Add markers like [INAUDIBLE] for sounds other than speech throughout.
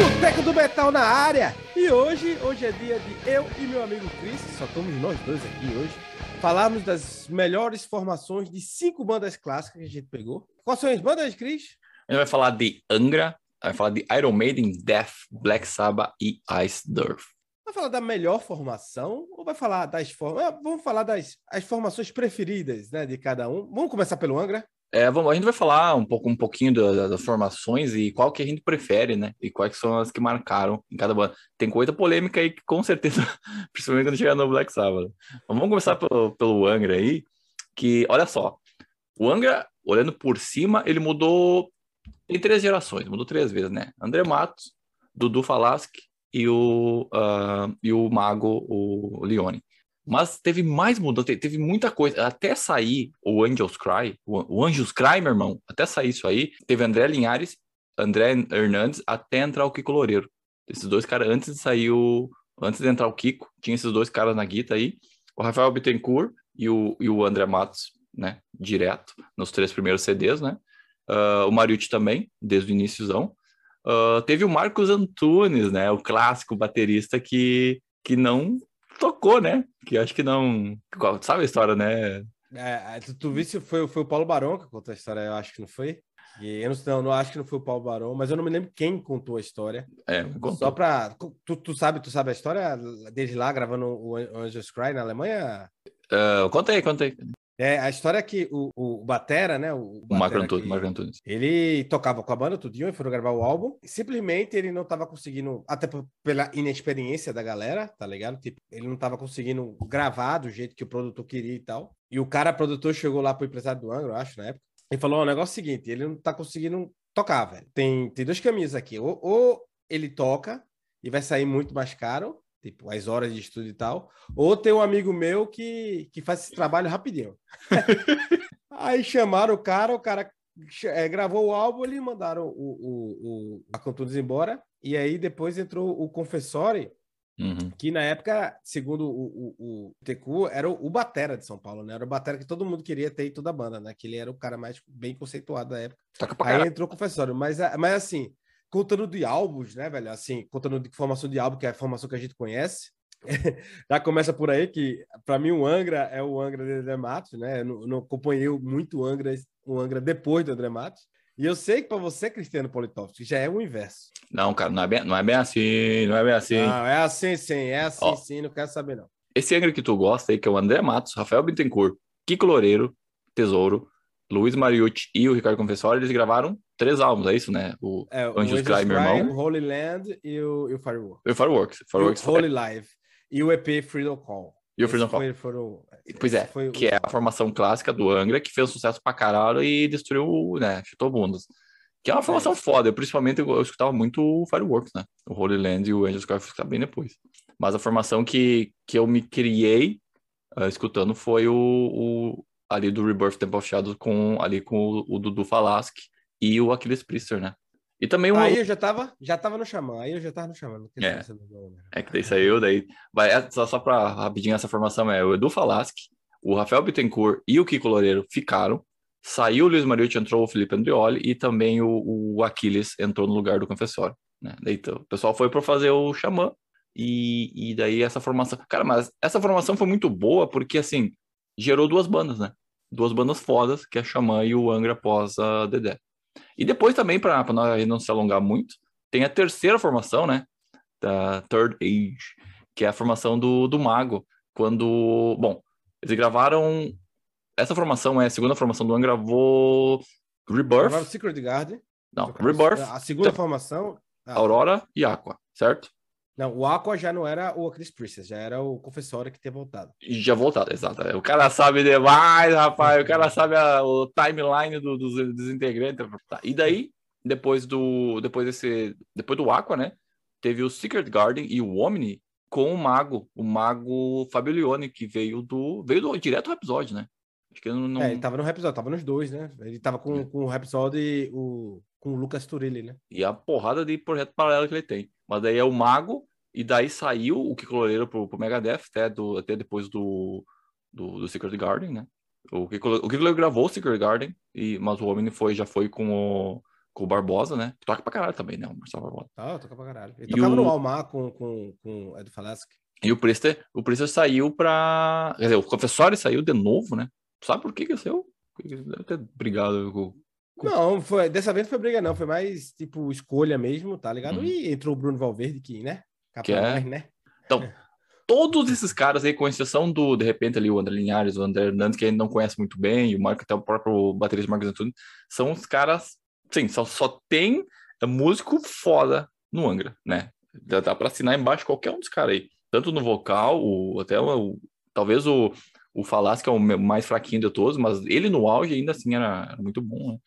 Boteco do Metal na área! E hoje, hoje é dia de eu e meu amigo Chris, só estamos nós dois aqui hoje, falarmos das melhores formações de cinco bandas clássicas que a gente pegou. Quais são as bandas, Chris? A gente vai falar de Angra, vai falar de Iron Maiden, Death, Black Sabbath e Ice Earth. Vai falar da melhor formação ou vai falar das formas? Vamos falar das as formações preferidas né, de cada um. Vamos começar pelo Angra? É, vamos, a gente vai falar um pouco, um pouquinho da- das formações e qual que a gente prefere, né? E quais são as que marcaram em cada banda. Tem coisa polêmica aí que com certeza, [LAUGHS] principalmente quando chegar no Black Sabbath. Mas vamos começar pelo, pelo Angra aí, que olha só, o Angra, olhando por cima, ele mudou em três gerações, mudou três vezes, né? André Matos, Dudu Falaschi e o, ah, e o Mago, o Leone. Mas teve mais mudança, te- teve muita coisa. Até sair o Angels Cry, o, Anjos Cry, meu irmão, até sair isso aí, teve André Linhares, André Hernandes, até entrar o Kiko Loureiro. Esses dois caras, antes de sair o. Antes de entrar o Kiko, tinha esses dois caras na guita aí, o Rafael Bittencourt e o, e o André Matos, né? Direto, nos três primeiros CDs, né? Ah, o Mariucci também, desde o iníciozão. Ah, teve o Marcos Antunes, né? O clássico baterista que, que não tocou, né? Que acho que não. Sabe a história, né? É, tu, tu visse, foi, foi o Paulo Barão que contou a história, eu acho que não foi. E eu não, não, não acho que não foi o Paulo Barão, mas eu não me lembro quem contou a história. É, contou. Só pra. Tu, tu sabe, tu sabe a história desde lá gravando o Angels Cry na Alemanha? Conta aí, conta aí. É, a história é que o, o Batera, né? O, O Marco Antunes, Marco Antunes. Ele tocava com a banda tudinho e foram gravar o álbum. Simplesmente ele não tava conseguindo, até pela inexperiência da galera, tá ligado? Tipo, ele não tava conseguindo gravar do jeito que o produtor queria e tal. E o cara, produtor, chegou lá pro empresário do Angra, eu acho, na época. E falou: "Ó, o negócio é o seguinte, ele não tá conseguindo tocar, velho. Tem, tem dois caminhos aqui. Ou, ou ele toca e vai sair muito mais caro, tipo, as horas de estudo e tal. Ou tem um amigo meu que, que faz esse trabalho rapidinho. [LAUGHS] Aí chamaram o cara, o cara eh, gravou o álbum, eles mandaram o, o, o Marco Antunes embora. E aí depois entrou o Confessori, Uhum. que na época, segundo o, o, o Tecu, era o, o Batera de São Paulo, né? Era o Batera que todo mundo queria ter em toda a banda, né? Que ele era o cara mais bem conceituado da época. Aí entrou o Confessório, mas, a- mas assim, contando de álbuns, né, velho? Assim, contando de formação de álbum, que é a formação que a gente conhece, [LAUGHS] já começa por aí que, para mim, o Angra é o Angra de André Matos, né? Eu não, não acompanhei muito o Angra, o Angra depois do André Matos. E eu sei que para você, Cristiano Politovski, já é o inverso. Não, cara, não é, bem, não é bem assim, não é bem assim. Não, é assim sim, é assim Ó. sim, não quero saber não. Esse Angra que tu gosta aí, que é o André Matos, Rafael Bittencourt, Kiko Loureiro, Tesouro, Luiz Mariucci e o Ricardo Confessori, eles gravaram três álbuns, é isso, né? O, É, o Angels Cry, meu irmão. o Holy Land e o, e o Firework. o Fireworks. E o Fireworks foi- Holy Live. E o EP Freedom Call. e o Freedom Call. foi- foram- Pois é, foi que o- é a formação clássica do Angra, que fez sucesso pra caralho e destruiu, né, chutou bundas. Que é uma formação foda, eu, principalmente eu, eu escutava muito o Fireworks, né, o Holy Land e o Angels Cry eu escutava bem depois. Mas a formação que, que eu me criei ah, escutando foi o, o- ali do Rebirth Temple of Shadows com, ali com o, o Dudu Falaschi e o Aquiles Priester, né. E também um Aí eu já tava, já tava no Xamã, aí eu já tava no Xamã. É. nome. É que daí saiu, daí. Vai, é, só, só pra rapidinho essa formação é o Edu Falaschi, o Rafael Bittencourt e o Kiko Loureiro ficaram. Saiu o Luiz Mariucci, entrou o Felipe Andrioli e também o, o Aquiles entrou no lugar do confessório. Né? Daí então, o pessoal foi para fazer o Xamã e, e daí essa formação. Cara, mas essa formação foi muito boa porque assim gerou duas bandas, né? Duas bandas fodas, que é a Xamã e o Angra após a Dedé. E depois também, para não se alongar muito, tem a terceira formação, né? Da Third Age, que é a formação do, do Mago. Quando. Bom, eles gravaram. Essa formação é a segunda formação do Angra, gravou Rebirth. Secret Garden. Não, Rebirth, A segunda formação. ah, Aurora e Aqua, certo? Não, o Aqua já não era o Chris Priestess, já era o Confessório que tinha voltado. E já voltado, exato. O cara sabe demais, rapaz. O cara sabe a- o timeline do- dos, dos integrantes. Tá, E daí, depois do depois desse depois do Aqua, né? Teve o Secret Garden e o Omni com o mago, o mago Fabio Leone, que veio do veio do direto do episódio, né? Acho que não, não- É, ele tava no episódio, tava nos dois, né? Ele tava com, com o episódio e o, com o Lucas Turilli, né? e a porrada de projeto paralelo que ele tem. Mas daí é o mago e daí saiu o Kiko Loureiro pro, pro Megadeth até do até depois do do, do Secret Garden, né? O Kiko, o Kiko Loureiro gravou o Secret Garden e mas o Omni foi já foi com o com o Barbosa, né? Toca pra caralho também, né? O Marcelo Barbosa. Ah, toca pra caralho. Ele E tocava o- no Almar com, com, com o Edu Falaschi. E o Priester, o Priester saiu pra. Quer dizer, o Confessório saiu de novo, né? Sabe por que que saiu? Deve ter brigado com. Não, foi, dessa vez não foi briga, não. Foi mais, tipo, escolha mesmo, tá ligado? Uhum. E entrou o Bruno Valverde, que, né? Que é- né? Então, todos esses caras aí, com exceção do, de repente, ali, o André Linhares, o André Hernandes, que a gente não conhece muito bem, o Marco, até o próprio baterista Marcos Antunes, são os caras, sim, só, só tem músico foda no Angra, né? Dá, dá pra assinar embaixo qualquer um dos caras aí. Tanto no vocal, o, até o, talvez o, o Falasque é o mais fraquinho de todos, mas ele no auge ainda assim era, era muito bom, né?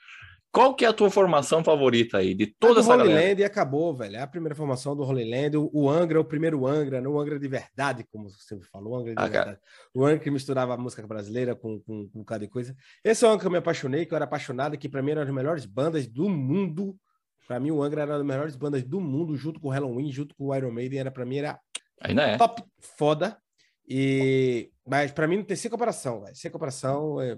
Qual que é a tua formação favorita aí, de toda Toda essa o galera? Holy Land e acabou, velho. É a primeira formação do Holy Land. O, o Angra é o primeiro Angra, não o Angra de verdade, como você falou, o Angra de Ah, cara. verdade. O Angra que misturava a música brasileira com, com, com um bocado de coisa. Esse é o Angra que eu me apaixonei, que eu era apaixonado, que pra mim era uma das melhores bandas do mundo. Pra mim, o Angra era uma das melhores bandas do mundo, junto com o Halloween, junto com o Iron Maiden. Era, pra mim, era Ainda é. top foda. E... Mas pra mim não tem sem comparação, velho. Sem comparação. é-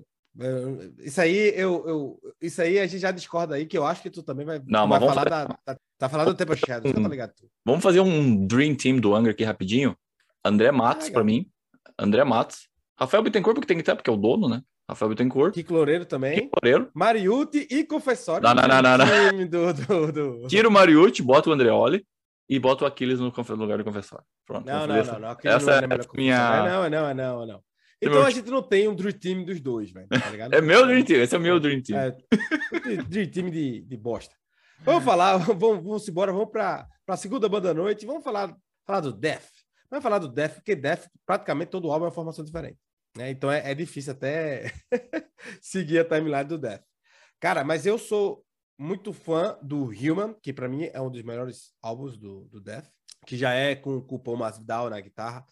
Isso aí, eu, eu, isso aí a gente já discorda aí, que eu acho que tu também vai, Não, vai falar da, da- tá falando do Temple Shadows, já tá ligado? Vamos fazer um Dream Team do Angra aqui rapidinho. André Matos, Ah, pra legal. mim. André Matos. Rafael Bittencourt, porque tem que ter, porque é o dono, né? Rafael Bittencourt. Kiko Loureiro também. Loureiro. Mariuti e Confessório. Não, não, não, não, não. Do, do, do... Tira o Mariucci, bota o Andreoli e bota o Aquiles no lugar do confessor. Pronto. Não, vamos não, fazer não, essa- não. Aquele essa não é é minha- Confessório. Não, não, não, não. Então meu a gente não tem um Dream Team dos dois, velho. Tá ligado? É meu Dream Team, esse é o meu Dream Team. É, Dream Team de, de bosta. Vamos falar, vamos, vamos embora, vamos para a segunda banda da noite. Vamos falar, falar do Death. Vamos falar do Death, porque Death, praticamente todo álbum é uma formação diferente. Né? Então é, é difícil até [LAUGHS] seguir a timeline do Death. Cara, mas eu sou muito fã do Human, que para mim é um dos melhores álbuns do, do Death, que já é com, com o Paul Masvidal na guitarra,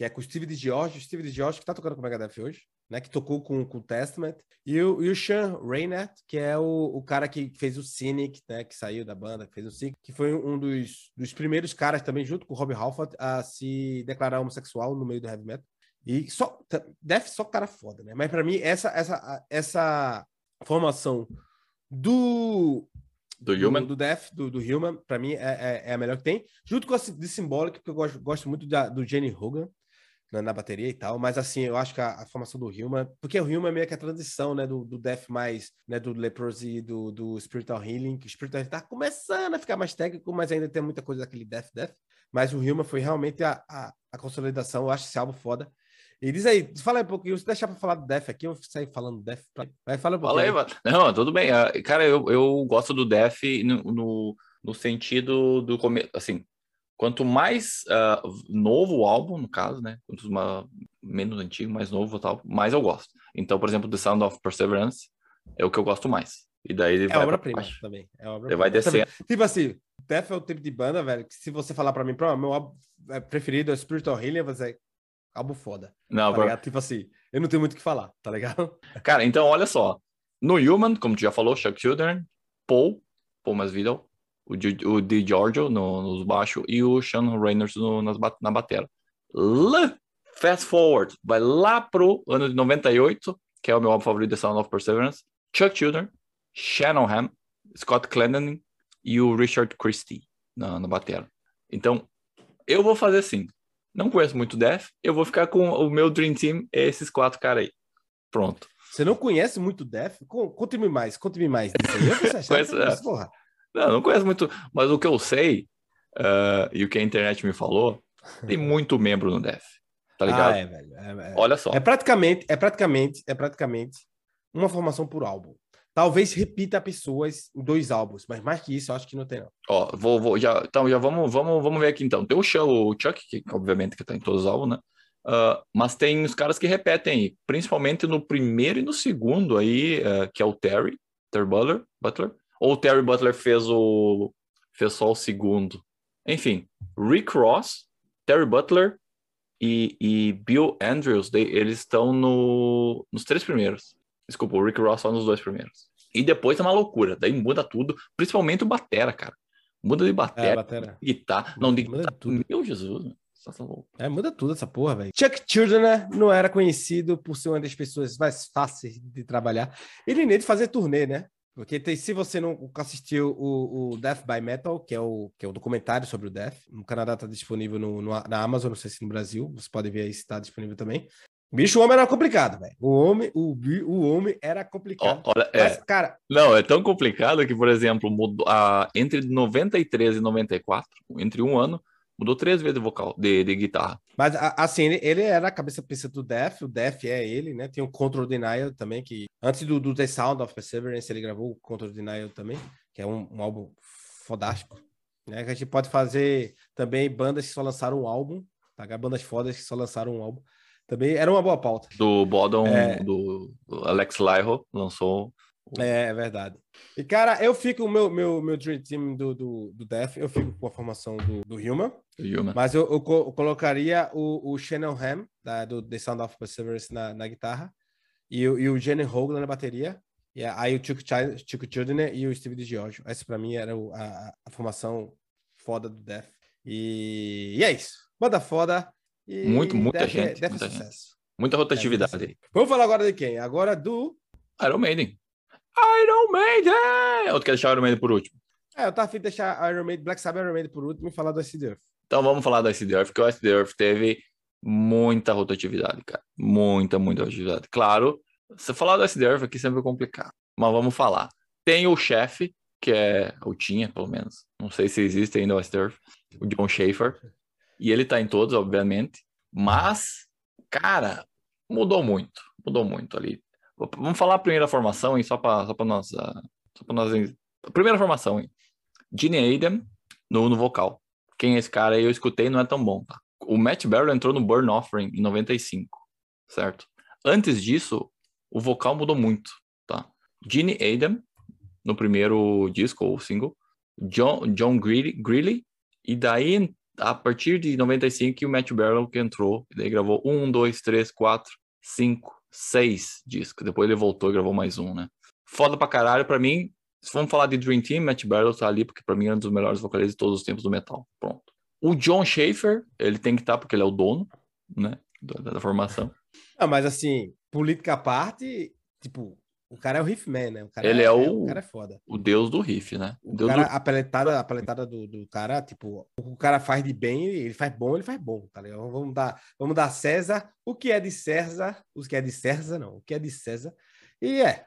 que é com o Steve DiGiorgio, o Steve DiGiorgio que tá tocando com o Megadeth hoje, né, que tocou com, com o Testament, e o, e o Sean Raynett, que é o, o cara que fez o Cynic, né, que saiu da banda, que fez o Cynic, que foi um dos, dos primeiros caras também, junto com o Rob Halford, a se declarar homossexual no meio do heavy metal. E só, Death só cara foda, né? Mas para mim, essa, essa, essa formação do, Do do, Human. do Death, do, do Human, pra mim é, é, é a melhor que tem. Junto com a de Symbolic, porque eu gosto, gosto muito da, do Jenny Hogan na, na bateria e tal. Mas assim, eu acho que a, a formação do Human, porque o Human é meio que a transição, né? Do, do Death mais, né? Do Leprosy e do, do Spiritual Healing, que o Spiritual Healing tá começando a ficar mais técnico, mas ainda tem muita coisa daquele Death Death. Mas o Human foi realmente a, a, a consolidação. Eu acho esse álbum foda. E diz aí, fala aí um pouquinho, se deixar pra falar do Death aqui, eu vou sair falando Death. Pra... Vai, fala um Fala aí, pouquinho. Não, tudo bem. Ah, Cara, eu, eu gosto do Def no, no, no sentido do começo. Assim, quanto mais ah, novo o álbum, no caso, né? Quanto uma, menos antigo, mais novo tal, mais eu gosto. Então, por exemplo, The Sound of Perseverance é o que eu gosto mais. E daí ele É vai obra-prima também. É Ele obra vai descendo. Tipo assim, Death é o tipo de banda, velho, que se você falar pra mim, pô, meu álbum é preferido é Spiritual Healing, você é álbum foda. Não, Tá? Tipo assim, eu não tenho muito o que falar, tá ligado? Cara, então olha só. No Human, como tu já falou, Chuck Children, Paul, Paul Masvidal, o, o Di Giorgio no, nos baixos e o Sean Reynolds no, nas, na batera. Lá, fast forward, vai lá pro ano de 98, que é o meu álbum favorito, The Sound of Perseverance, Chuck Children, Shannon Ham, Scott Clendening e o Richard Christie na, na batera. Então, eu vou fazer assim. Não conheço muito Death, eu vou ficar com o meu Dream Team, esses quatro caras aí. Pronto. Você não conhece muito Death? Con- Conte-me mais, conte-me mais disso aí. Eu Conheço, é. porra. Não, não conheço muito, mas o que eu sei ah, e o que a internet me falou, tem [LAUGHS] muito membro no Def, tá ligado? Ah, é, velho. É, é. Olha só, É praticamente, é praticamente, é praticamente uma formação por álbum. Talvez repita pessoas em dois álbuns, mas mais que isso, eu acho que não tem, não. ó, vou, vou- já, então já vamos, vamos, vamos ver aqui então. Tem o, Chuck, o Chuck, que obviamente que tá em todos os álbuns, né? Ah, mas tem os caras que repetem aí, principalmente no primeiro e no segundo aí, ah, que é o Terry, Terry Butler, Butler, ou o Terry Butler fez o fez só o segundo. Enfim, Rick Ross, Terry Butler e, e Bill Andrews, they- eles estão no, nos três primeiros. Desculpa, o Rick Ross só nos dois primeiros. E depois é uma loucura, daí muda tudo, principalmente o batera, cara. Muda de É, batera, batera. guitarra, não de guitarra. tudo. Meu Jesus, louco. É, muda tudo essa porra, velho. Chuck Children né, não era conhecido por ser uma das pessoas mais fáceis de trabalhar. Ele nem de fazer turnê, né? Porque tem, se você não assistiu o, o, Death by Metal, que é, o, que é o documentário sobre o Death, no Canadá está disponível no, no, na Amazon, não sei se no Brasil, você pode ver aí se está disponível também. Bicho, o homem era complicado, velho. O homem, o, o homem era complicado. Olha, Mas, é, cara. Não, é tão complicado que, por exemplo, mudou, a, entre 93 e 94, entre um ano, mudou três vezes de vocal, de, de guitarra. Mas, assim, ele, ele era a cabeça pensa do Def, o Def é ele, né? Tem o Control Denial também, que antes do, do The Sound of Perseverance, ele gravou o Control Denial também, que é um, um álbum fodástico. Né? Que a gente pode fazer também bandas que só lançaram um álbum, tá? Bandas fodas que só lançaram um álbum. Também era uma boa pauta. Do Bodom, é... do Alex Lyro, lançou. É, é verdade. E, cara, eu fico, o meu, meu, meu Dream Team do, do, do Def, eu fico com a formação do, do Human. Human. Mas eu, eu, colocaria o, o Shannon Ham, da, do The Sound of Perseverance, na, na guitarra, e, e o Jenny Hogan na bateria. E aí o Chuck, Chuck Children e o Steve DiGiorgio. Essa para mim era o, a, a, formação foda do Def. E, e é isso. Banda foda. E muito, muita deve, gente. Deve muita, gente. muita rotatividade. Vamos falar agora de quem? Agora do. Iron Maiden. Iron Maiden! Ou tu quer deixar Iron Maiden por último? É, eu tava afim de deixar Iron Maiden, Black Sabbath Iron Maiden por último e falar do SD Earth. Então vamos falar do SD Earth, porque o SD Earth teve muita rotatividade, cara. Muita, muita rotatividade. Claro, se falar do SD Earth aqui sempre é complicado, mas vamos falar. Tem o chefe, que é, ou tinha, pelo menos, não sei se existe ainda o SD Earth, o John Schaefer, e ele tá em todos, obviamente. Mas, cara, mudou muito. Mudou muito ali. Vamos falar a primeira formação, hein? Só para só nós. Uh, só pra nós primeira formação, hein? Gene Adam no, no vocal. Quem é esse cara aí? Eu escutei não é tão bom, tá? O Matt Barrow entrou no Burn Offering em 95, certo? Antes disso, o vocal mudou muito, tá? Gene Adam no primeiro disco ou single, John, John Greeley, e daí a partir de 95 que o Matt Barlow que entrou, e daí gravou um, dois, três, quatro, cinco, seis discos. Depois ele voltou e gravou mais um, né? Foda pra caralho, pra mim, se vamos falar de Dream Team, Matt Barlow tá ali porque pra mim é um dos melhores vocalistas de todos os tempos do metal. Pronto. O John Schaefer, ele tem que estar tá porque ele é o dono, né, da, da formação. Ah, mas assim, política à parte, tipo, o cara é o riffman, né? O cara ele é, é o, o cara é foda. O deus do riff, né? O, o cara, do... a paletada, a paletada do, do cara, tipo, o cara faz de bem, ele faz bom, ele faz bom, tá ligado? Vamos dar, vamos dar César o que é de César, o que é de César, não, o que é de César. E é.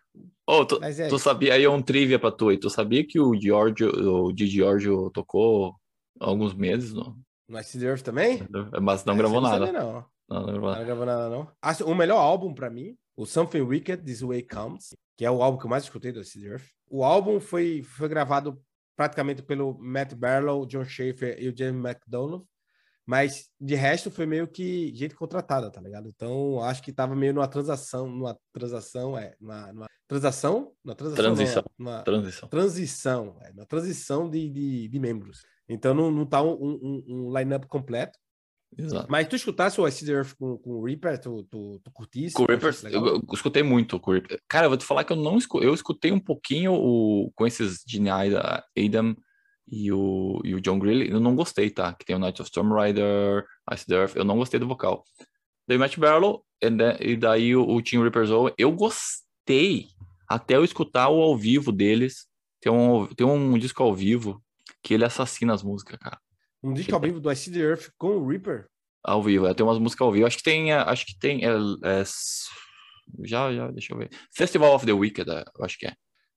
Oh, tu, é tu sabia, aí é um trivia pra tu, e tu sabia que o Giorgio, o Di Giorgio tocou alguns meses no... No Ice Earth também? Mas não é, gravou nada. Não, não. Não, não, não gravou nada, não. O melhor álbum pra mim o Something Wicked, This Way Comes, que é o álbum que eu mais escutei do Acid Earth. O álbum foi, foi gravado praticamente pelo Matt Barlow, John Schaefer e o James McDonough, mas de resto foi meio que gente contratada, tá ligado? Então acho que tava meio numa transação, numa transação, é, numa, numa transação, numa transação, transição, não, numa transição, transição, é, uma transição de, de, de, membros. Então não, não tá um, um, um line-up completo. Exato. Mas tu escutasse o Acid Earth com, com o Reaper, tu, tu, tu curtisse? Com o Reaper, eu, eu, escutei muito com o Reaper. Cara, eu vou te falar que eu não escutei, eu escutei um pouquinho o, com esses Gene Adam e o, e o John Greeley, eu não gostei, tá? Que tem o Night of Storm Rider, Acid Earth, eu não gostei do vocal. Daí Matt Barlow e daí o, o Team Reaper's Own, eu gostei até eu escutar o ao vivo deles. Tem um, tem um disco ao vivo que ele assassina as músicas, cara. Um disco ao vivo do I See the Earth com o Reaper? Ao vivo, é, tem umas músicas ao vivo. Acho que tem, é, acho que tem, é, é, já, já, deixa eu ver. Festival of the Wicked, é, eu acho que é.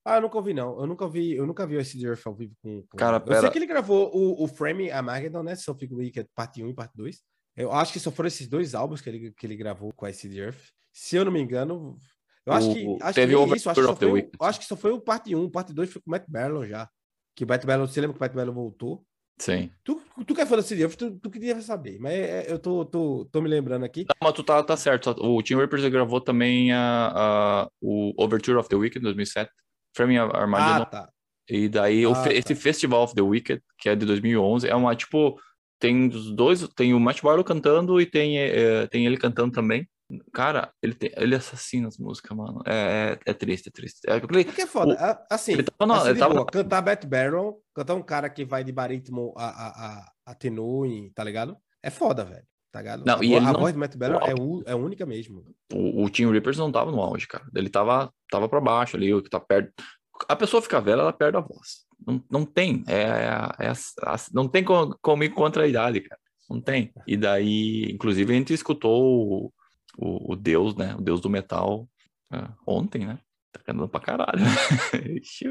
Ah, eu nunca ouvi, não. Eu nunca ouvi, eu nunca vi o Acid Earth ao vivo com. com... Cara, pera... Eu sei que ele gravou o, o Frame Armageddon, né? Something Wicked, parte 1 e parte 2. Eu acho que só foram esses dois álbuns que ele, que ele gravou com a Acid Earth. Se eu não me engano. Eu acho que. Acho teve que isso, acho que, só foi, acho que só foi o parte 1, parte 2 foi com o Matt Barlow já. Que o Matt Barlow, você lembra que o Matt Barlow voltou? Sim. Tu, tu quer falar assim, tu, tu queria saber, mas é, é, eu tô, tô, tô me lembrando aqui. Não, mas tu tá, tá certo. O Team Rippers gravou também a, a, o Overture of the Wicked, 2007. Framing Armageddon. Ah, tá. E daí ah, o, tá. esse Festival of the Wicked, que é de 2011, é uma, tipo, tem os dois, tem o Matt Barlow cantando e tem, é, tem ele cantando também. Cara, ele, tem, ele assassina as músicas, mano. É, é, é triste, é triste. É, porque, porque é foda. O, assim, ele tava, não, assim ele tava... Boa, cantar Bat Barrel, cantar um cara que vai de barítono a, a, a, a tenor, tá ligado? É foda, velho. Tá ligado? Não, a, e a não... voz do Matt Barrel é, u, é única mesmo. O, o Team Rippers não tava no auge, cara. Ele tava, tava pra baixo ali, o que tá perto. a pessoa fica velha, ela perde a voz. Não, não tem. É, é, é não tem como, como ir contra a idade, cara. Não tem. E daí, inclusive, a gente escutou o, o, o Deus, né? O Deus do metal uh, ontem, né? Tá cantando pra caralho. [LAUGHS] Ixi,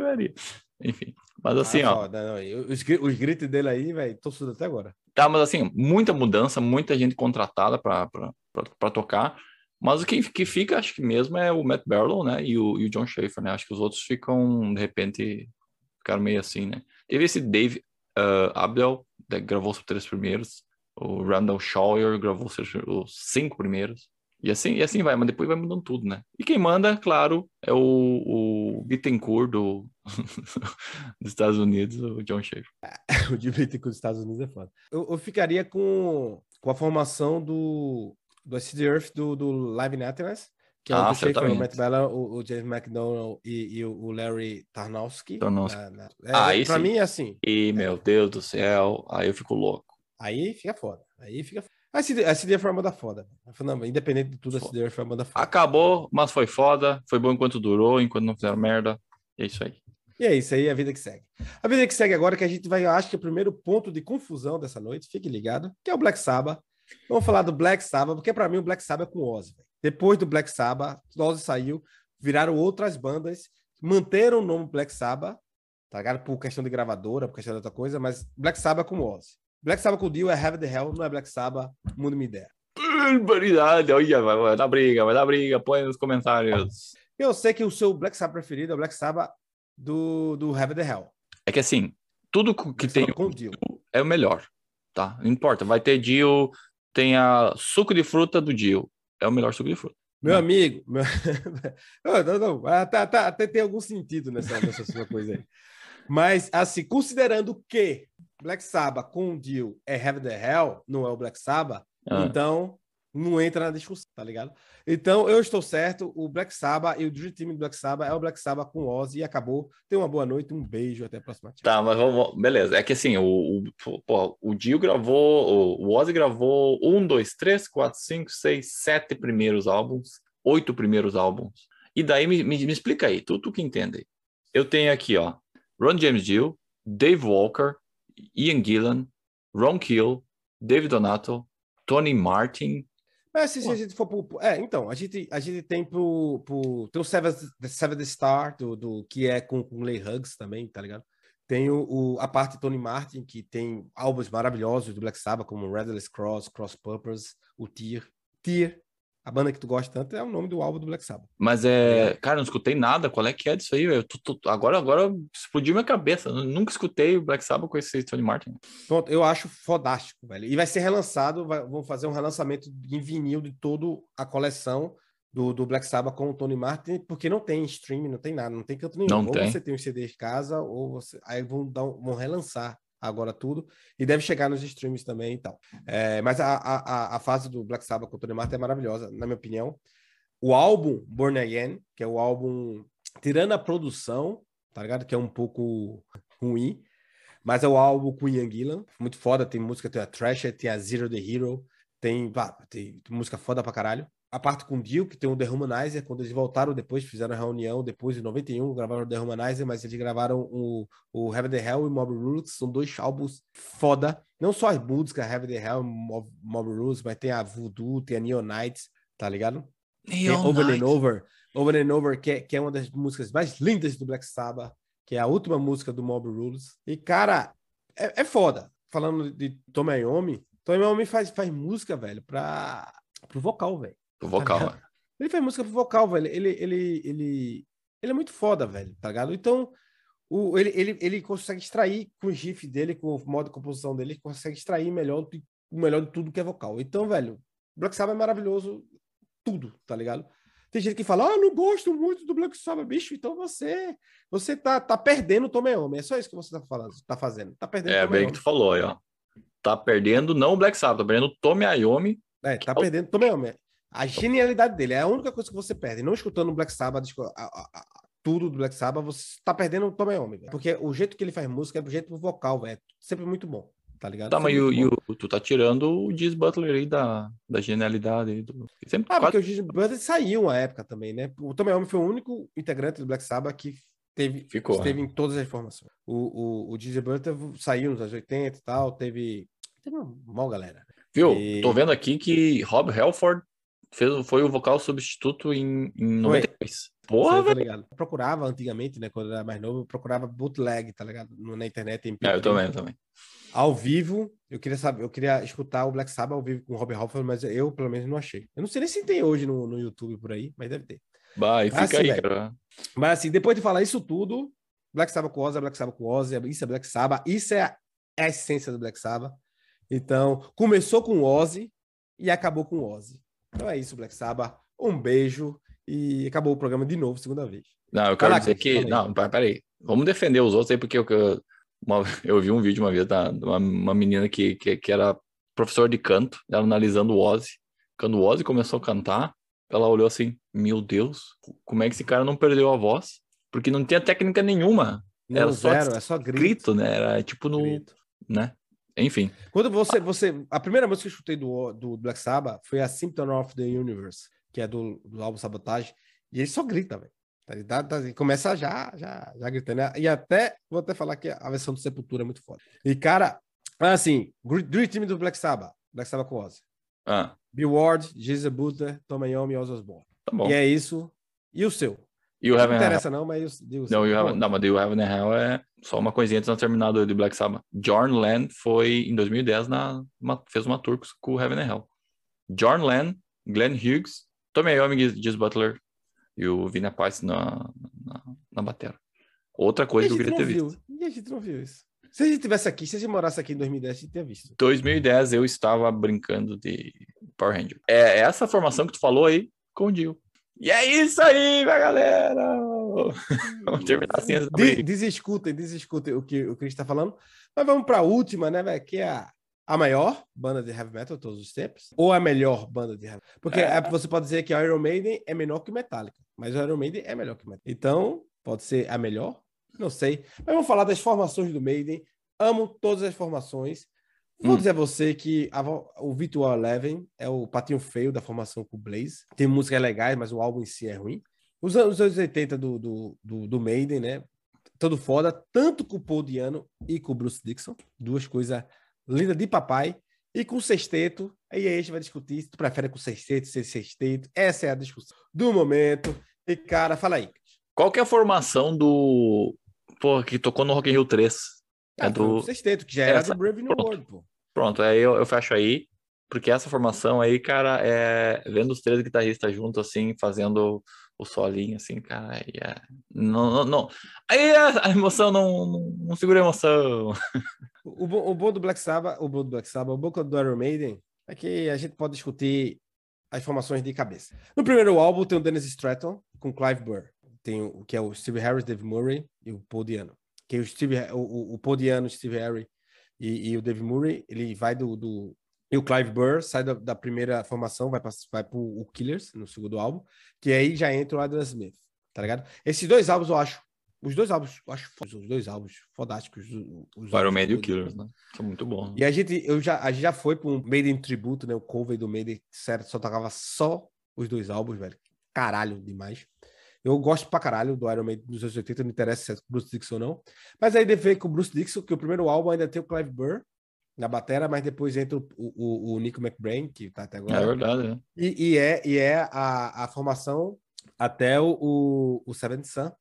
Enfim. Mas assim, ah, ó. Foda, não. Os, os gritos dele aí, velho, tô surdo até agora. Tá, mas assim, muita mudança, muita gente contratada pra tocar. Mas o que, que fica, acho que mesmo, é o Matt Barlow, né? E o, e o John Schaefer, né? Acho que os outros ficam, de repente, ficaram meio assim, né? Teve esse Dave uh, Abdel, que gravou os três primeiros. O Randall Shawyer gravou os cinco primeiros. E assim, e assim vai, mas depois vai mudando tudo, né? E quem manda, claro, é o, o Bittencourt do, [LAUGHS] dos Estados Unidos, o John Schaefer. [LAUGHS] o de Bittencourt dos Estados Unidos é foda. Eu, eu, ficaria com, com a formação do, do Acid Earth do, do Live Nathaness, que é ah, o Schaefer, o Matt Bella, o, o, James McDonald e, e, o Larry Tarnowski. Tarnowski. Na, na... É, aí pra sim. mim é assim. E, meu Deus do céu, aí eu fico louco. Aí fica foda. Aí fica a CD, a CD foi uma banda foda. Não, independente de tudo, a CD foi uma banda foda. Acabou, mas foi foda. Foi bom enquanto durou, enquanto não fizeram merda. É isso aí. E é isso aí, a vida que segue. A vida que segue agora, que a gente vai, acho que é o primeiro ponto de confusão dessa noite, fique ligado, que é o Black Sabbath. Vamos falar do Black Sabbath, porque para mim o Black Sabbath é com Ozzy. Véio. Depois do Black Sabbath, Ozzy saiu, viraram outras bandas, manteram o nome Black Sabbath, tá ligado? Por questão de gravadora, por questão de outra coisa, mas Black Sabbath é com Ozzy. Black Sabbath com Dio é Heaven the Hell, não é Black Sabbath, muda minha ideia. Barbaridade, olha, vai, vai dar briga, vai dar briga, põe nos comentários. Eu sei que o seu Black Sabbath preferido é o Black Sabbath do, do Heaven the Hell. É que assim, tudo que tem com Dio é o melhor, tá? Não importa, vai ter Dio, tem a suco de fruta do Dio, é o melhor suco de fruta. Meu amigo, meu... [LAUGHS] não, não, não. Ah, tá, tá, até tem algum sentido nessa, nessa sua coisa aí. Mas, assim, considerando que Black Sabbath com o Dio é Heaven the Hell, não é o Black Sabbath, ah. então não entra na discussão, tá ligado? Então eu estou certo, o Black Sabbath e o Dream Team do Black Sabbath é o Black Sabbath com Ozzy e acabou. Tenha uma boa noite, um beijo, até a próxima. Tá, mas vamos, beleza. É que assim, o, o, pô, o Dio gravou, o, Ozzy gravou um, dois, três, quatro, cinco, seis, sete primeiros álbuns, oito primeiros álbuns. E daí me, me, me explica aí, tu, tu que entende. Eu tenho aqui, ó, Ron James Dio, Dave Walker, Ian Gillan, Ron Kill, David Donato, Tony Martin. É, se, se a gente for pro, É, então, a gente, a gente tem pro. pro tem o Seven, Seven Star, do, do, que é com, com Lay Hugs também, tá ligado? Tem o, o, a parte Tony Martin, que tem álbuns maravilhosos do Black Sabbath, como Redless Cross, Cross Purpose, o Tear. Tear, a banda que tu gosta tanto é o nome do álbum do Black Sabbath. Mas é, cara, não escutei nada. Qual é que é disso aí, velho? Agora, agora explodiu minha cabeça. Eu nunca escutei o Black Sabbath com esse Tony Martin. Pronto, eu acho fodástico, velho. E vai ser relançado, vai, vão fazer um relançamento em vinil de toda a coleção do, do Black Sabbath com o Tony Martin, porque não tem streaming, não tem nada, não tem canto nenhum. Não ou tem. você tem um CD de casa, ou você. Aí vão, dar, vão relançar agora tudo, e deve chegar nos streams também e tal. É, mas a, a, a fase do Black Sabbath com o Tony Martin é maravilhosa, na minha opinião. O álbum Born Again, que é o álbum, tirando a produção, tá ligado? Que é um pouco ruim, mas é o álbum com Ian Gillan, muito foda, tem música, tem a Thrasher, tem a Zero the Hero, tem, tem, tem música foda pra caralho a parte com o Dio, que tem o The Humanizer, quando eles voltaram depois, fizeram a reunião depois, em 91, gravaram o The Humanizer, mas eles gravaram o, o Heaven the Hell e Mob Rules, são dois álbuns foda. Não só as músicas, Heaven the Hell e Mob, Mob Rules, mas tem a Voodoo, tem a Neon Nights, tá ligado? Neon Over Night. and Over, Over and Over, que é, que é uma das músicas mais lindas do Black Sabbath, que é a última música do Mob Rules. E, cara, é, é foda. Falando de Tom Iommi, Tom Iommi faz, faz música, velho, pra, pro vocal, velho. O vocal, tá Ele faz música pro vocal, velho. Ele, ele, ele, ele é muito foda, velho, tá ligado? Então, o, ele, ele, ele consegue extrair com o GIF dele, com o modo de composição dele, ele consegue extrair melhor, o melhor de tudo que é vocal. Então, velho, Black Sabbath é maravilhoso, tudo, tá ligado? Tem gente que fala, ah, não gosto muito do Black Sabbath, bicho, então você você tá, tá perdendo o Tomeome. É só isso que você tá falando, tá fazendo. Tá perdendo É, bem que tu falou aí, ó. Tá perdendo não o Black Sabbath, tá perdendo o Tome Iommi. É, tá perdendo o Tomeome. A genialidade dele é a única coisa que você perde. Não escutando o Black Sabbath, a, a, a, tudo do Black Sabbath, você tá perdendo o Tom Iommi, Porque o jeito que ele faz música é do jeito vocal, velho. É sempre muito bom, tá ligado? Tá, mas e, o, tu tá tirando o Diz Butler aí da, da genialidade. Do... Sempre ah, quase... porque o Diz Butler saiu uma época também, né? O Tom Iommi foi o único integrante do Black Sabbath que Teve, Ficou, esteve em todas as formações. O, o, o Dizzy Butler saiu nos anos 80 e tal, teve. Teve uma mal galera. Viu? E- Tô vendo aqui que Rob Halford fez, foi o vocal substituto em, em 92. Porra, tá velho. ligado? Eu procurava antigamente, né? Quando eu era mais novo, eu procurava bootleg, tá ligado? Na internet. MP3. É, eu também, eu também. Ao vivo, eu queria saber, eu queria escutar o Black Sabbath ao vivo com o Rob Halford, mas eu, pelo menos, não achei. Eu não sei nem se tem hoje no, no YouTube por aí, mas deve ter. Vai, fica Ah, sim, aí, cara. Mas assim, depois de falar isso tudo, Black Sabbath com Ozzy, é Black Sabbath com Ozzy, isso é Black Sabbath, isso é a, é a essência do Black Sabbath. Então, começou com Ozzy e acabou com Ozzy. Então é isso, Black Sabbath. Um beijo e acabou o programa de novo, segunda vez. Não, eu quero lá, dizer que. Não, pera- peraí. Vamos defender os outros aí, porque eu, uma- eu vi um vídeo uma vez da de uma, uma menina que, que, que era professora de canto, ela analisando o Ozzy. Quando o Ozzy começou a cantar, ela olhou assim: Meu Deus, como é que esse cara não perdeu a voz? Porque não tinha técnica nenhuma. Não, Era só zero, é só grito. Grito, né? Era tipo no. grito. né? Enfim. Quando você, você. A primeira música que eu escutei do, do Black Sabbath foi a Symptom of the Universe, que é do, do álbum Sabotage. E ele só grita, velho. Tá ligado? Tá- Começa já, já, já gritando. E até, vou até falar que a versão do Sepultura é muito foda. E, cara, assim, Gr- Dream Team do Black Sabbath. Black Sabbath com Ozzy. Ah, Bill Ward, Jesus Butler, Tom Iommi e Ozzy Osbourne. tá bom. E é isso. E o seu? O Não Hell? interessa não, mas o, o seu? Não, e o Pô, Heaven- não, mas o Heaven and Hell é só uma coisinha antes de terminar do, do Black Sabbath. John Lennon foi em 2010 na, uma- fez uma tour com o Heaven and Hell. John Lennon, Glenn Hughes, Tommy Iommi, Giz Butler e o Vina Paz na, na, na batera. Outra coisa que eu queria ter viu. visto. E a gente não viu isso. Se a gente tivesse aqui, se a gente morasse aqui em 2010, a gente tinha visto. 2010 eu estava brincando de Power Ranger. É essa formação que tu falou aí com o Dio. E é isso aí, minha galera! Vamos terminar assim. Desescutem, desescutem o que o Chris está falando. Mas vamos para a última, né, velho? Que é a, a maior banda de heavy metal de todos os tempos. Ou a melhor banda de heavy metal. Porque É. é, você pode dizer que a Iron Maiden é menor que o Metallica. Mas o Iron Maiden é melhor que o Metallica. Então, pode ser a melhor? Não sei. Mas vamos falar das formações do Maiden. Amo todas as formações. Vou Hum. dizer a você que a o Virtual Eleven é o patinho feio da formação com o Blaze. Tem músicas legais, mas o álbum em si é ruim. Os anos, os anos 80 do, do, do, do Maiden, né? Todo foda, tanto com o Paul Diano e com o Bruce Dixon. Duas coisas lindas de papai. E com o sexteto, aí a gente vai discutir se tu prefere com sexteto, sem sexteto. Essa é a discussão do momento. E, cara, fala aí. Qual que é a formação do. Pô, que tocou no Rock in Rio 3? É Ah, foi do. o sexteto, que já era Essa- do Brave New pronto. World, pô. Pronto, aí eu, eu fecho aí. Porque essa formação aí, cara, é. Vendo os três guitarristas juntos, assim, fazendo o solinho, assim, cara, aí é. Não, não, não. Aí a, a emoção não, não, não segura a emoção. O, bom- o bom do Black Sabbath, o bom do Black Sabbath, o bom do Iron Maiden é que a gente pode discutir as formações de cabeça. No primeiro álbum tem o Dennis Stratton com Clive Burr, tem o que é o Steve Harris, Dave Murray e o Paul Diano. Que o Steve, o, o- o Paul Diano, Steve Harris e, e o Dave Murray, ele vai do, do e o Clive Burr sai da, da primeira formação, vai para vai pro o Killers no segundo álbum, que aí já entra o Adam Smith, tá ligado? Esses dois álbuns eu acho os dois álbuns, eu acho foda, os dois álbuns fodásticos. Os, os O Iron Maiden e o Killers, né? São muito bons. e a gente, eu já, a gente já foi para um Maiden tributo, né? O cover do Maiden, sério, só tocava só os dois álbuns, velho. Caralho, demais. Eu gosto pra caralho do Iron Maiden dos anos 80, não interessa se é Bruce Dixon ou não. Mas aí veio com o Bruce Dixon, que o primeiro álbum ainda tem o Clive Burr na batera, mas depois entra o, o, o Nico McBrain, que tá até agora. É verdade, né? E, e é, e é a, a formação até o, o, o Seventh Sun,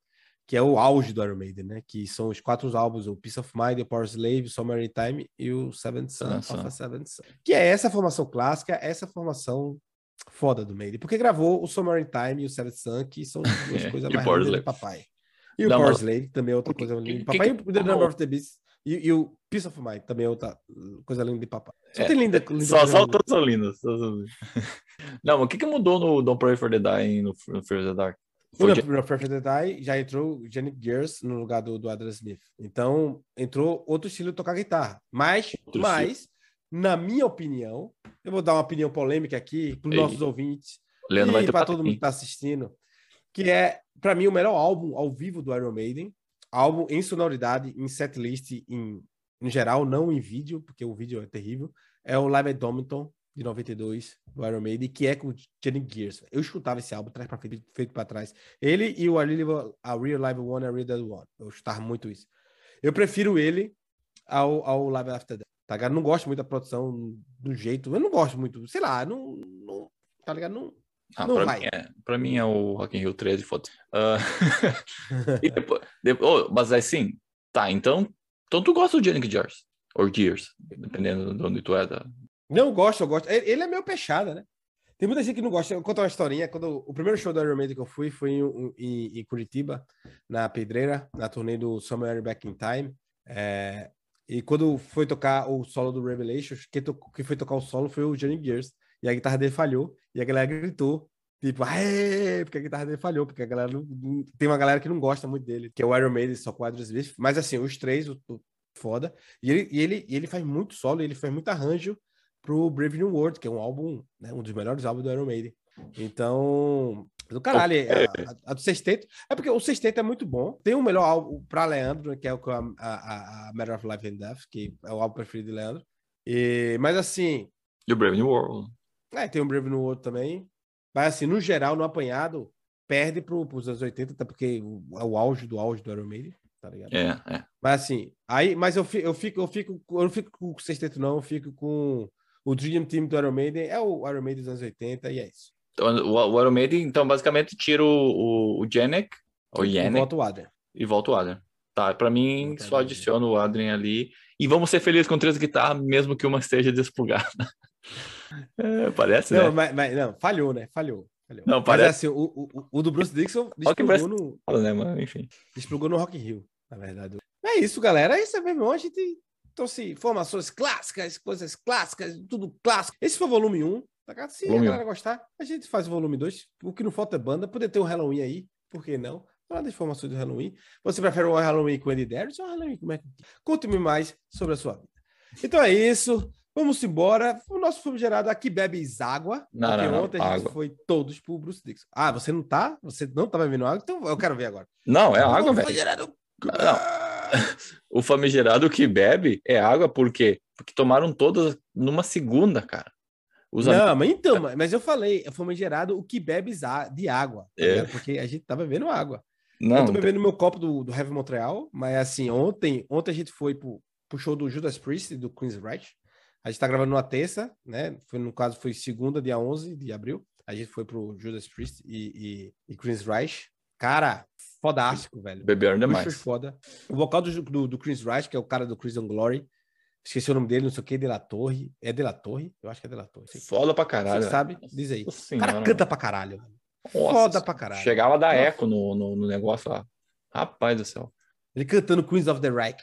que é o auge do Iron Maiden, né? Que são os quatro álbuns, o Peace of Mind, o Power Slave, o Summer in Time e o Seventh Sun. Seventh Sun. Que é essa formação clássica, essa formação foda do Maiden. Porque gravou o Summer in Time e o Seventh Sun, que são duas [LAUGHS] É, coisas mais lindas de Slave. papai. E o Power mas- Slave também é outra que- coisa linda de que- papai. que- e o The Number of the Beast. E, e o Peace of Mind também é outra coisa linda de papai. Só É, tem linda, linda Só, só todos são lindos. [LAUGHS] Não, mas o que, que mudou no Don't Pray for the Dying no, no Fear the Dark? Foi No, no Perfect Die já entrou Janet Gears no lugar do, do Adam Smith. Então, entrou outro estilo de tocar guitarra. Mas, Outro mas na minha opinião, eu vou dar uma opinião polêmica aqui para os nossos ouvintes Leandro e para todo mundo que está assistindo, que é, para mim, o melhor álbum ao vivo do Iron Maiden. Álbum em sonoridade, em setlist, em, em geral, não em vídeo, porque o vídeo é terrível. É o Live at Dominton, de 92, do Iron Maiden, que é com o Johnny Gears. Eu escutava esse álbum, trás pra frente, feito pra trás. Ele e o A Real, a Real Live One, a Real Dead One. Eu escutava muito isso. Eu prefiro ele ao, ao Live After Death. Tá ligado? Não gosto muito da produção do jeito. Eu não gosto muito, sei lá, não. não tá ligado? Não. Ah, não pra, vai. Mim é, pra mim é o Rock in Rio 13, foda uh, e depois, depois, oh, Mas assim, tá, então, então tu gosta do Johnny Gears, ou Gears, dependendo de onde tu é. Da... Não, gosto, eu gosto. Ele é meio peixada, né? Tem muita gente que não gosta. Eu conto uma historinha. Quando o primeiro show do Iron Maiden que eu fui foi em, em, em Curitiba, na Pedreira, na turnê do Somewhere Back in Time. É, e quando foi tocar o solo do Revelations, quem, foi tocar o solo foi o Johnny Gears. E a guitarra dele falhou. E a galera gritou. Tipo, Aê! porque a guitarra dele falhou, porque a galera não, não, tem uma galera que não gosta muito dele, que é o Iron Maiden, só quatro vezes. Mas assim, os três, o, o foda. E ele, e ele, e ele faz muito solo, ele faz muito arranjo pro Brave New World, que é um álbum, né, um dos melhores álbuns do Iron Maiden. Então, do caralho, a, a, a, do Sexteto. É porque o Sexteto é muito bom. Tem o um melhor álbum para Leandro, que é o a, a, a Matter of Life and Death, que é o álbum preferido de Leandro. E, mas assim. E o Brave New World. É, tem o Brave New World também. Mas assim, no geral, no apanhado, perde pro, pros anos 80, até porque é o auge do auge do Iron Maiden. Tá ligado? É, é. Mas assim, aí, mas eu fico, eu fico, eu fico, eu não fico com o sexteto, não, eu fico com o Dream Team do Iron Maiden, é o Iron Maiden dos anos 80 e é isso. Então, o, o Maiden, então, basicamente, tira o, o, o Janek, e volta o Adrian. E volta o Adrian. Tá, pra mim, só adiciona o Adrian ali. E vamos ser felizes com três guitarras, mesmo que uma esteja desplugada. [LAUGHS] é, parece, não, né? Mas, mas, não, falhou, né? Falhou. falhou. Não, mas, parece... assim, o, o, o, do Bruce Dixon desplugou no... Fala, né, mas, enfim. Desplugou no Rock in Rio, na verdade. É isso, galera. É isso mesmo. A gente trouxe informações clássicas, coisas clássicas, tudo clássico. Esse foi o volume 1. Tá? Se volume a galera 1. gostar, a gente faz o volume 2. O que não falta é banda. Poder ter um Halloween aí, por que não? Falar das informações do Halloween. Você prefere o Halloween com Andy Darius ou o Halloween com Mac? Conte-me mais sobre a sua vida. Então é isso. Vamos embora. O nosso filme gerado aqui bebe água. Não, porque não, ontem não, a gente água. foi todos pro Bruce Dixon. Ah, você não tá? Você não tá bebendo água? Então eu quero ver agora. Não, é água, velho. Gerado... Não. [LAUGHS] o famigerado que bebe é água, por quê? Porque tomaram todas numa segunda, cara. Os não, amigos... mas então, mas eu falei, é famigerado o que bebe de água, tá é. porque a gente tá bebendo água. Não, eu tô bebendo meu copo do, do Heavy Montreal, mas assim, ontem, ontem a gente foi pro, pro show do Judas Priest, do Queen's Right. A gente tá gravando numa terça, né? Foi, no caso, foi segunda, dia 11 de abril. A gente foi pro Judas Priest e, e, e Queen's Reich. Cara, fodástico, velho. Beberam demais. foda. O vocal do, do, do Chris que é o cara do Chris and Glory, esqueci o nome dele, não sei o que, De La Torre. É De La Torre? Eu acho que é De La Torre. Foda pra caralho. Você sabe? Diz aí. Nossa o cara senhora, canta pra caralho. Nossa, foda pra caralho. Chegava a dar eco no, no, no, negócio lá. Rapaz do céu. Ele cantando Queens of the Reich.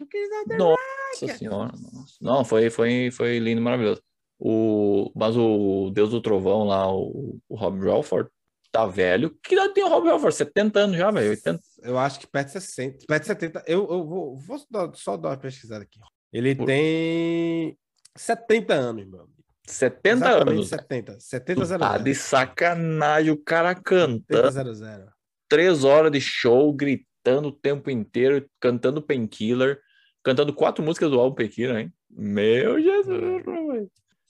Nossa senhora. Nossa. Não, foi, foi, foi lindo, maravilhoso. O, mas o Deus do Trovão lá, o, o Rob Relford, tá velho. Que idade tem o Rob Halford? 70 anos já, velho. 80... Eu acho que perto de 60. Perto de 70. Eu, eu vou, vou só dar uma pesquisada aqui. Ele Por... tem 70 anos, meu amigo. 70 Exatamente anos. 70. 70 0, Tá de sacanagem. O cara canta. 0, 0. Três horas de show, gritando o tempo inteiro, cantando Painkiller, cantando quatro músicas do álbum Painkiller, hein? Meu Jesus,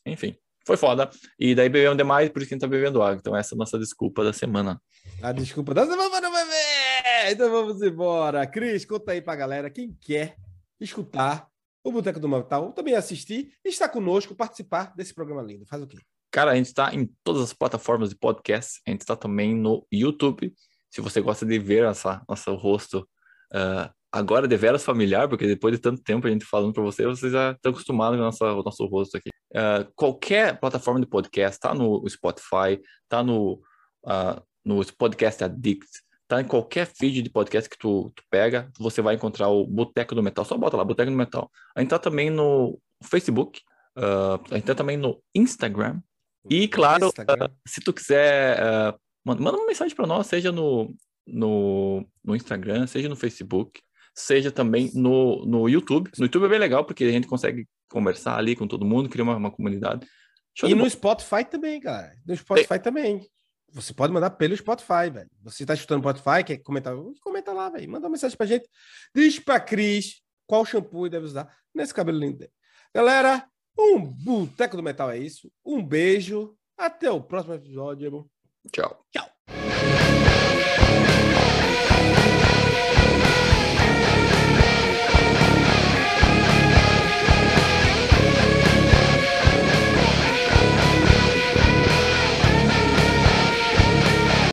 é. Enfim foi foda. E daí bebemos demais, por isso que a gente tá bebendo água. Então essa é a nossa desculpa da semana. A desculpa da semana não beber! Então vamos embora. Cris, conta aí pra galera quem quer escutar o Boteco do Metal, também assistir e estar conosco, participar desse programa lindo. Faz o quê? Cara, a gente está em todas as plataformas de podcast. A gente está também no YouTube. Se você gosta de ver essa, nosso rosto uh, agora de veras familiar, porque depois de tanto tempo a gente falando para você, vocês já estão acostumados com o nosso, o nosso rosto aqui. Uh, qualquer plataforma de podcast, tá no Spotify, tá no, uh, no Podcast Addict, tá em qualquer feed de podcast que tu, tu pega, você vai encontrar o Boteco do Metal. Só bota lá, Boteco do Metal. A gente tá também no Facebook, uh, a gente tá também no Instagram. E, claro, Instagram. se tu quiser, manda, manda uma mensagem para nós, seja no, no, no Instagram, seja no Facebook seja também no, no YouTube. No YouTube é bem legal, porque a gente consegue conversar ali com todo mundo, criar uma, uma comunidade. Show e no Spotify também, cara. No Spotify também. Você pode mandar pelo Spotify, velho. Você tá escutando Spotify, quer comentar? Comenta lá, velho. Manda uma mensagem pra gente. Diz pra Cris qual shampoo deve usar nesse cabelo lindo dele. Galera, Um Boteco do Metal é isso. Um beijo. Até o próximo episódio. Tchau. Tchau.